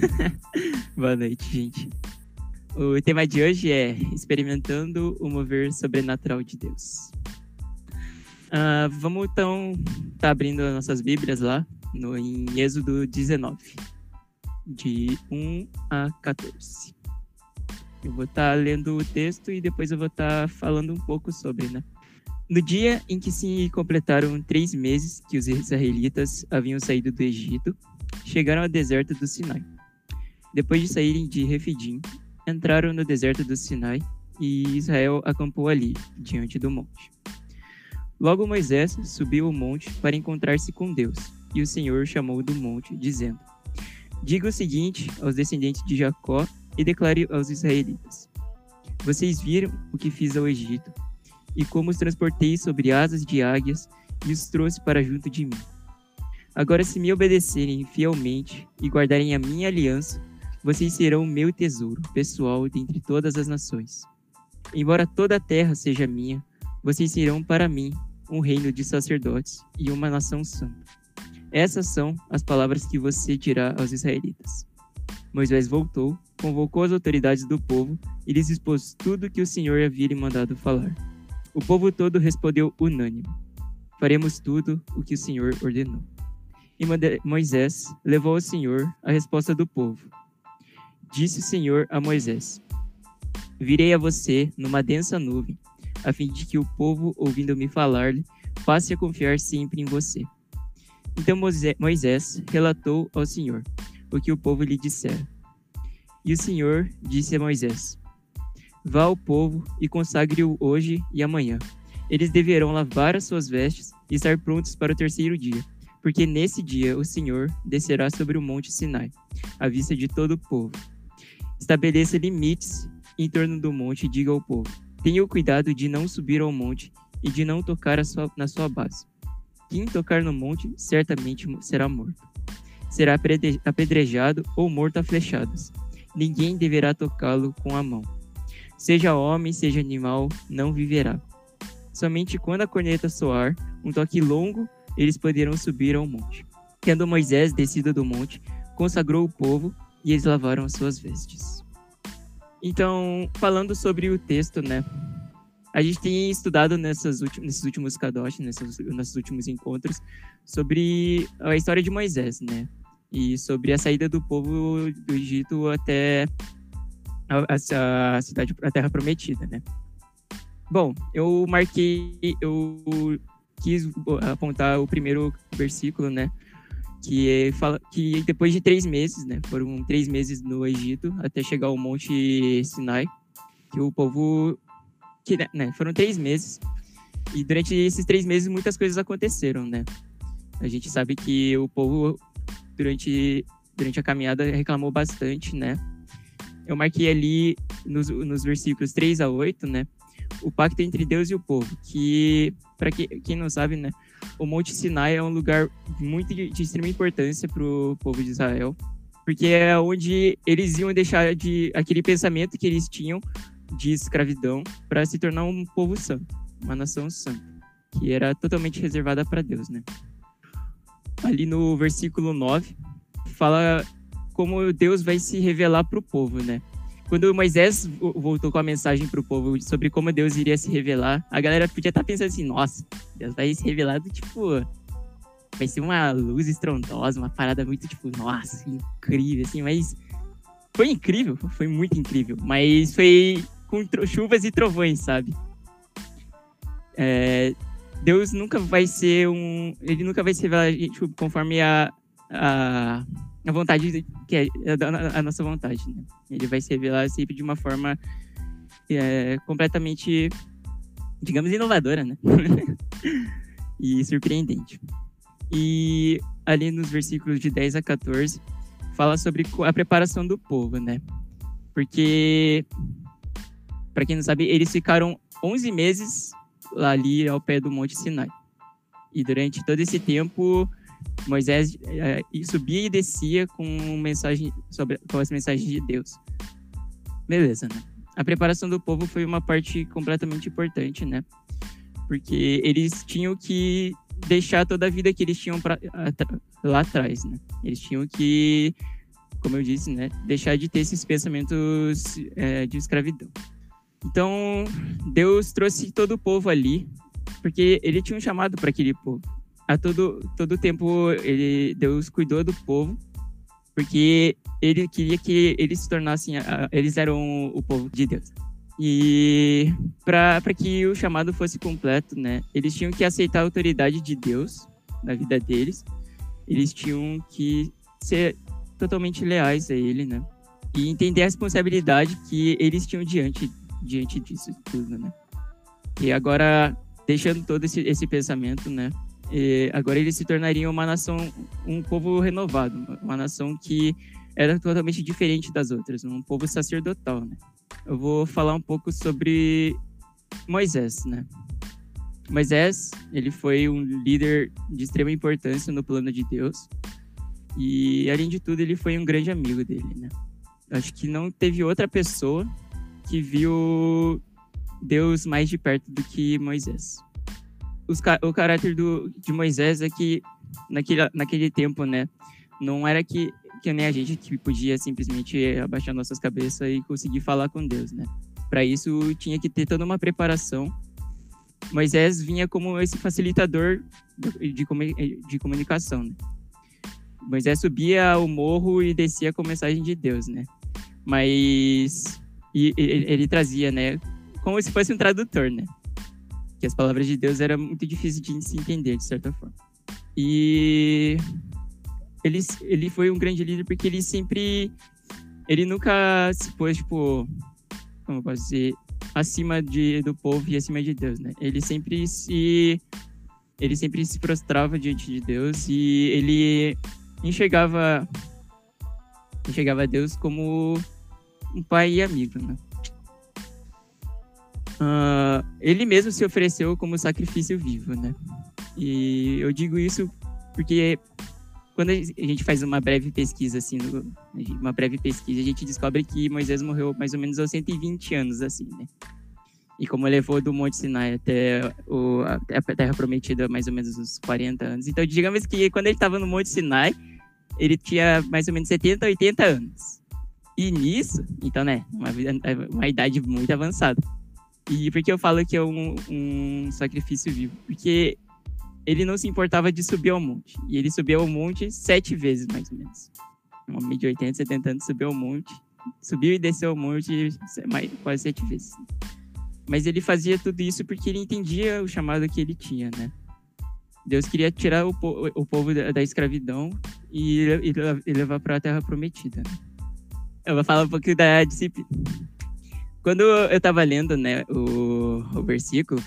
Boa noite, gente. O tema de hoje é experimentando o mover sobrenatural de Deus. Uh, vamos então estar tá abrindo as nossas Bíblias lá no, em Êxodo 19, de 1 a 14. Eu vou estar tá lendo o texto e depois eu vou estar tá falando um pouco sobre, né? No dia em que se completaram três meses que os israelitas haviam saído do Egito, chegaram ao deserto do Sinai. Depois de saírem de Refidim, entraram no deserto do Sinai e Israel acampou ali, diante do monte. Logo Moisés subiu o monte para encontrar-se com Deus, e o Senhor chamou do monte, dizendo: Diga o seguinte aos descendentes de Jacó e declare aos israelitas: Vocês viram o que fiz ao Egito e como os transportei sobre asas de águias e os trouxe para junto de mim. Agora, se me obedecerem fielmente e guardarem a minha aliança, vocês serão o meu tesouro pessoal dentre todas as nações. Embora toda a terra seja minha, vocês serão para mim um reino de sacerdotes e uma nação santa. Essas são as palavras que você dirá aos israelitas. Moisés voltou, convocou as autoridades do povo e lhes expôs tudo que o Senhor havia lhe mandado falar. O povo todo respondeu unânime: Faremos tudo o que o Senhor ordenou. E Moisés levou ao Senhor a resposta do povo. Disse o Senhor a Moisés: Virei a você numa densa nuvem, a fim de que o povo, ouvindo-me falar-lhe, passe a confiar sempre em você. Então Moisés relatou ao Senhor o que o povo lhe dissera. E o Senhor disse a Moisés: Vá ao povo e consagre-o hoje e amanhã. Eles deverão lavar as suas vestes e estar prontos para o terceiro dia, porque nesse dia o Senhor descerá sobre o monte Sinai, à vista de todo o povo. Estabeleça limites em torno do monte e diga ao povo: Tenha cuidado de não subir ao monte e de não tocar sua, na sua base. Quem tocar no monte certamente será morto. Será apedrejado ou morto a flechadas. Ninguém deverá tocá-lo com a mão Seja homem, seja animal, não viverá. Somente quando a corneta soar, um toque longo, eles poderão subir ao monte. Tendo Moisés descido do monte, consagrou o povo e eles lavaram as suas vestes. Então, falando sobre o texto, né? A gente tem estudado nessas nesses últimos kadosh, nesses, nesses últimos encontros, sobre a história de Moisés, né? E sobre a saída do povo do Egito até a, a cidade, a Terra Prometida, né? Bom, eu marquei, eu quis apontar o primeiro versículo, né? Que fala que depois de três meses, né? Foram três meses no Egito até chegar ao Monte Sinai, que o povo, que né? Foram três meses e durante esses três meses muitas coisas aconteceram, né? A gente sabe que o povo durante durante a caminhada reclamou bastante, né? eu marquei ali nos, nos versículos 3 a 8, né? O pacto entre Deus e o povo, que, para que, quem não sabe, né? O Monte Sinai é um lugar muito de, de extrema importância para o povo de Israel, porque é onde eles iam deixar de aquele pensamento que eles tinham de escravidão para se tornar um povo santo, uma nação santa, que era totalmente reservada para Deus, né? Ali no versículo 9, fala como Deus vai se revelar para o povo, né? Quando Moisés voltou com a mensagem para o povo sobre como Deus iria se revelar, a galera podia estar tá pensando assim: nossa, Deus vai se revelar do tipo. Vai ser uma luz estrondosa, uma parada muito tipo, nossa, incrível, assim, mas. Foi incrível, foi muito incrível, mas foi com chuvas e trovões, sabe? É, Deus nunca vai ser um. Ele nunca vai se revelar tipo, conforme a, a a vontade que é a, nossa vontade. Né? Ele vai se revelar sempre de uma forma é, completamente, digamos, inovadora, né? e surpreendente. E ali nos versículos de 10 a 14 fala sobre a preparação do povo, né? Porque para quem não sabe, eles ficaram 11 meses ali ao pé do Monte Sinai. E durante todo esse tempo, Moisés é, subia e descia com mensagem sobre com as mensagens de Deus. Beleza, né? A preparação do povo foi uma parte completamente importante, né? Porque eles tinham que deixar toda a vida que eles tinham pra, lá atrás, né? Eles tinham que como eu disse, né, deixar de ter esses pensamentos é, de escravidão. Então, Deus trouxe todo o povo ali, porque ele tinha um chamado para aquele povo. A todo, todo tempo, ele, Deus cuidou do povo, porque ele queria que eles se tornassem, eles eram o povo de Deus. E para que o chamado fosse completo, né, eles tinham que aceitar a autoridade de Deus na vida deles, eles tinham que ser totalmente leais a ele, né, e entender a responsabilidade que eles tinham diante diante disso tudo, né? E agora, deixando todo esse, esse pensamento, né? E agora eles se tornariam uma nação, um povo renovado, uma nação que era totalmente diferente das outras, um povo sacerdotal, né? Eu vou falar um pouco sobre Moisés, né? Moisés, ele foi um líder de extrema importância no plano de Deus. E, além de tudo, ele foi um grande amigo dele, né? Acho que não teve outra pessoa que viu Deus mais de perto do que Moisés. Os, o caráter do, de Moisés é que naquele, naquele tempo, né, não era que, que nem a gente que podia simplesmente abaixar nossas cabeças e conseguir falar com Deus, né? Para isso tinha que ter toda uma preparação. Moisés vinha como esse facilitador de, de comunicação, né? Moisés subia o morro e descia com a mensagem de Deus, né? Mas e ele, ele trazia, né? Como se fosse um tradutor, né? Que as palavras de Deus eram muito difíceis de se entender, de certa forma. E ele, ele foi um grande líder porque ele sempre. Ele nunca se pôs, tipo. Como eu posso dizer? Acima de, do povo e acima de Deus, né? Ele sempre se. Ele sempre se prostrava diante de Deus e ele enxergava. Enxergava Deus como um pai e amigo, né? Uh, ele mesmo se ofereceu como sacrifício vivo, né? E eu digo isso porque quando a gente faz uma breve pesquisa, assim, uma breve pesquisa, a gente descobre que Moisés morreu mais ou menos aos 120 anos, assim, né? E como levou do Monte Sinai até, o, até a Terra Prometida mais ou menos uns 40 anos. Então, digamos que quando ele estava no Monte Sinai, ele tinha mais ou menos 70, 80 anos. E nisso, então, né, uma, uma idade muito avançada. E por que eu falo que é um, um sacrifício vivo? Porque ele não se importava de subir ao monte. E ele subiu ao monte sete vezes, mais ou menos. Um homem de 80, 70 anos subiu ao monte. Subiu e desceu ao monte quase sete vezes. Mas ele fazia tudo isso porque ele entendia o chamado que ele tinha, né? Deus queria tirar o, o povo da, da escravidão e, e levar para a terra prometida. Né? Eu vou falar um pouquinho da disciplina. Quando eu tava lendo, né, o, o versículo,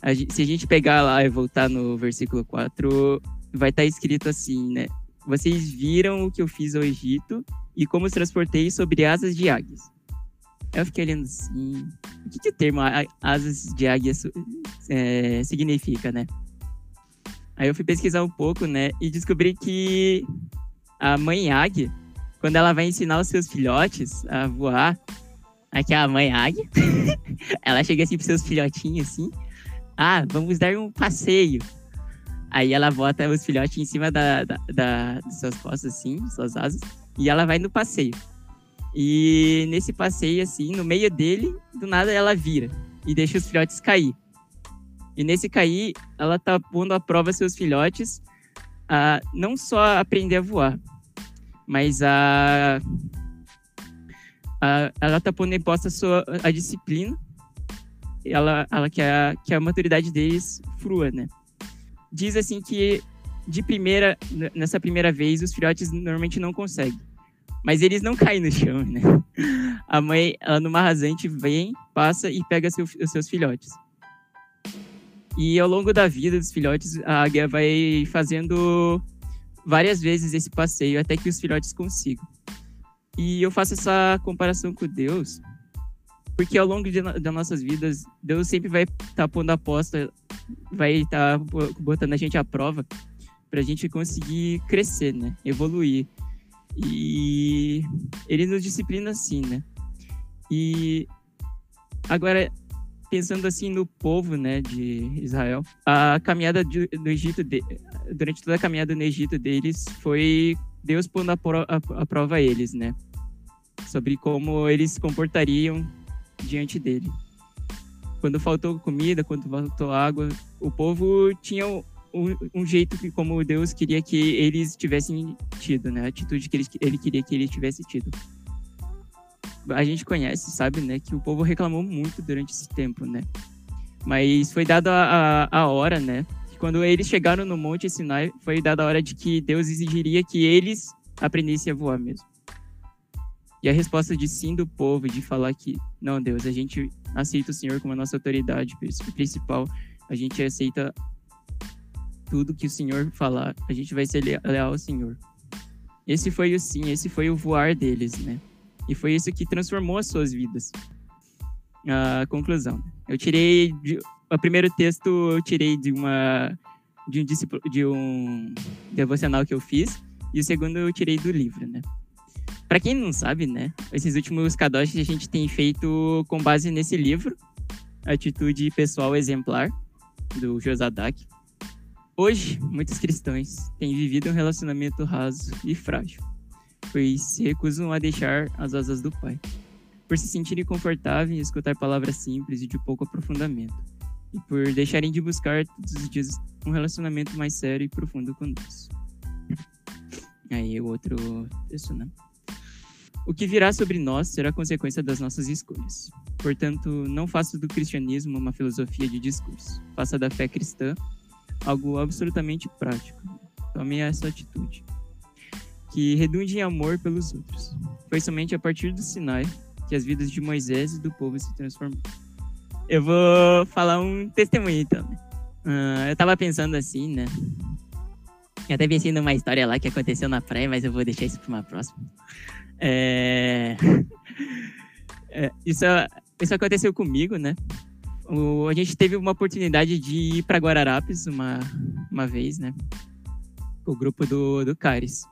a se a gente pegar lá e voltar no versículo 4, vai estar tá escrito assim, né? Vocês viram o que eu fiz ao Egito e como os transportei sobre asas de águias. Eu fiquei olhando assim, o que, que o termo asas de águia é, significa, né? Aí eu fui pesquisar um pouco, né, e descobri que a mãe águia quando ela vai ensinar os seus filhotes a voar, aqui a mãe águia, ela chega assim pros seus filhotinhos assim, ah, vamos dar um passeio. Aí ela bota os filhotes em cima da, da, da, dos seus costas, assim, suas asas, e ela vai no passeio. E nesse passeio, assim, no meio dele, do nada ela vira e deixa os filhotes cair. E nesse cair, ela tá pondo à prova seus filhotes a não só aprender a voar, mas a, a ela está pondo em posta a, sua, a disciplina, ela, ela quer que a maturidade deles frua, né? Diz assim que de primeira, nessa primeira vez, os filhotes normalmente não conseguem. Mas eles não caem no chão, né? A mãe, ela numa rasante, vem, passa e pega seu, os seus filhotes. E ao longo da vida dos filhotes, a águia vai fazendo várias vezes esse passeio até que os filhotes consigam. E eu faço essa comparação com Deus, porque ao longo de, das nossas vidas, Deus sempre vai estar tá pondo a aposta, vai estar tá botando a gente à prova para a gente conseguir crescer, né? Evoluir. E ele nos disciplina assim, né? E agora pensando assim no povo, né, de Israel, a caminhada do Egito, de, durante toda a caminhada no Egito deles foi Deus pondo a, pro, a, a prova eles, né? Sobre como eles se comportariam diante dele. Quando faltou comida, quando faltou água, o povo tinha um, um jeito que, como Deus queria que eles tivessem tido, né? A atitude que ele, ele queria que eles tivessem tido. A gente conhece, sabe, né? Que o povo reclamou muito durante esse tempo, né? Mas foi dada a, a, hora, né? Quando eles chegaram no Monte Sinai, foi dada a hora de que Deus exigiria que eles aprendessem a voar mesmo. E a resposta de sim do povo, de falar que, não, Deus, a gente aceita o Senhor como a nossa autoridade principal, a gente aceita tudo que o Senhor falar, a gente vai ser leal ao Senhor. Esse foi o sim, esse foi o voar deles, né? E foi isso que transformou as suas vidas. A conclusão. Eu tirei de, o primeiro texto eu tirei de uma de um de um devocional que eu fiz e o segundo eu tirei do livro, né? Para quem não sabe, né, esses últimos kadosh a gente tem feito com base nesse livro, Atitude Pessoal Exemplar, do Josadak. Hoje, muitos cristãos têm vivido um relacionamento raso e frágil, pois se recusam a deixar as asas do Pai, por se sentirem confortáveis em escutar palavras simples e de pouco aprofundamento, e por deixarem de buscar todos os dias um relacionamento mais sério e profundo com Deus. Aí o outro texto, né? O que virá sobre nós será consequência das nossas escolhas. Portanto, não faça do cristianismo uma filosofia de discurso. Faça da fé cristã algo absolutamente prático. Tome essa atitude. Que redunde em amor pelos outros. Foi somente a partir do Sinai que as vidas de Moisés e do povo se transformaram. Eu vou falar um testemunho então. Uh, eu tava pensando assim, né? Eu até pensei numa história lá que aconteceu na praia, mas eu vou deixar isso para uma próxima. É... é, isso, isso aconteceu comigo, né? O, a gente teve uma oportunidade de ir para Guararapes uma, uma vez, né? Com o grupo do, do Caris.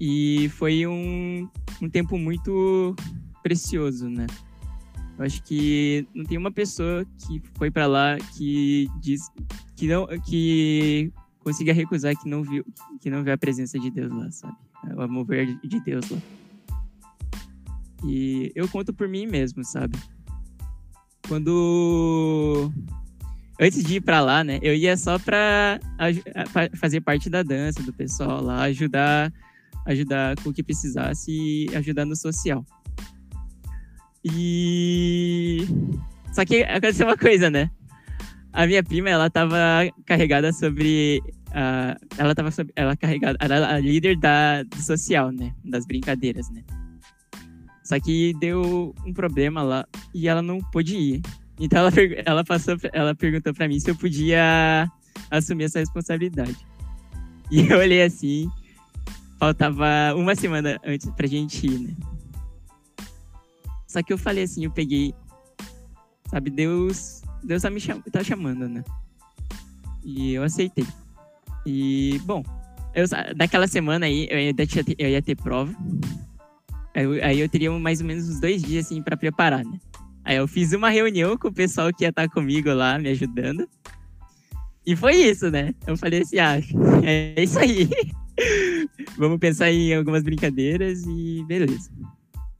E foi um, um tempo muito precioso, né? Eu acho que não tem uma pessoa que foi para lá que diz que não que consiga recusar que não viu que não vê a presença de Deus lá, sabe? O mover de Deus lá. E eu conto por mim mesmo, sabe? Quando antes de ir para lá, né, eu ia só para fazer parte da dança do pessoal lá, ajudar ajudar com o que precisasse e ajudar no social. E só que aconteceu uma coisa, né? A minha prima, ela tava carregada sobre uh, ela tava ela carregada, era a líder da, do social, né? Das brincadeiras, né? Só que deu um problema lá e ela não pôde ir. Então ela, ela passou, ela perguntou para mim se eu podia assumir essa responsabilidade. E eu olhei assim, faltava uma semana antes pra gente ir, né? Só que eu falei assim, eu peguei, sabe, Deus, Deus tá me cham tá chamando, né? E eu aceitei. E, bom, eu, daquela semana aí, eu ia ter, eu ia ter prova. Aí, aí eu teria mais ou menos uns dois dias, assim, para preparar, né? Aí eu fiz uma reunião com o pessoal que ia estar comigo lá, me ajudando. E foi isso, né? Eu falei assim, ah, é isso aí. Vamos pensar em algumas brincadeiras e beleza.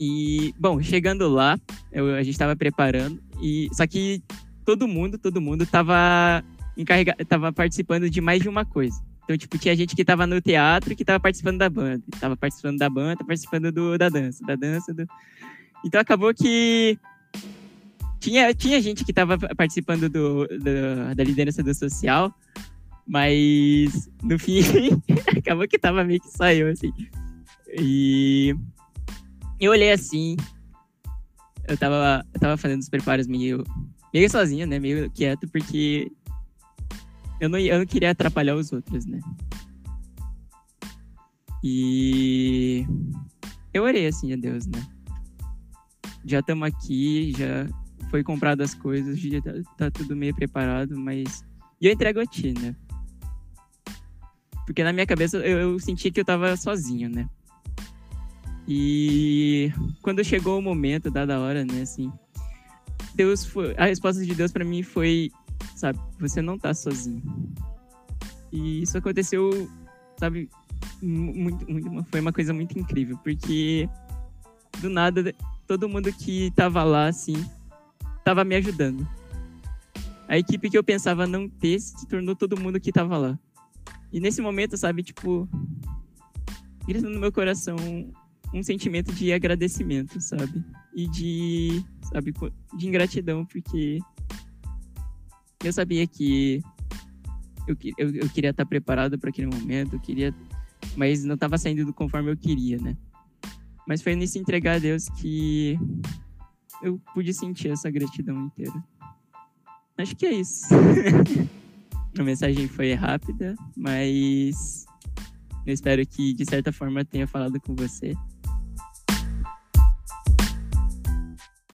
E, bom, chegando lá, eu, a gente estava preparando, e só que todo mundo, todo mundo tava encarregado, tava participando de mais de uma coisa. Então, tipo, tinha gente que tava no teatro que tava participando da banda. Tava participando da banda, participando do, da dança, da dança. Do... Então acabou que tinha, tinha gente que tava participando do, do, da liderança do social, mas no fim acabou que tava meio que saiu, assim. E eu olhei assim, eu tava, eu tava fazendo os preparos meio, meio sozinho, né? Meio quieto, porque eu não, eu não queria atrapalhar os outros, né? E eu orei assim a Deus, né? Já estamos aqui, já foi comprado as coisas, já tá, tá, tudo meio preparado, mas. E eu entrego a ti, né? Porque na minha cabeça eu, eu senti que eu tava sozinho, né? E quando chegou o momento, dada a hora, né, assim, Deus foi, a resposta de Deus para mim foi sabe? Você não tá sozinho. E isso aconteceu, sabe, muito, muito, foi uma coisa muito incrível, porque do nada todo mundo que tava lá, assim, tava me ajudando. A equipe que eu pensava não ter se tornou todo mundo que tava lá. E nesse momento, sabe, tipo, grita no meu coração um sentimento de agradecimento, sabe? E de, sabe, de ingratidão, porque eu sabia que eu, eu, eu queria estar preparado para aquele momento, eu queria, mas não estava saindo conforme eu queria, né? Mas foi nesse entregar a Deus que eu pude sentir essa gratidão inteira. Acho que é isso. a mensagem foi rápida, mas eu espero que de certa forma tenha falado com você.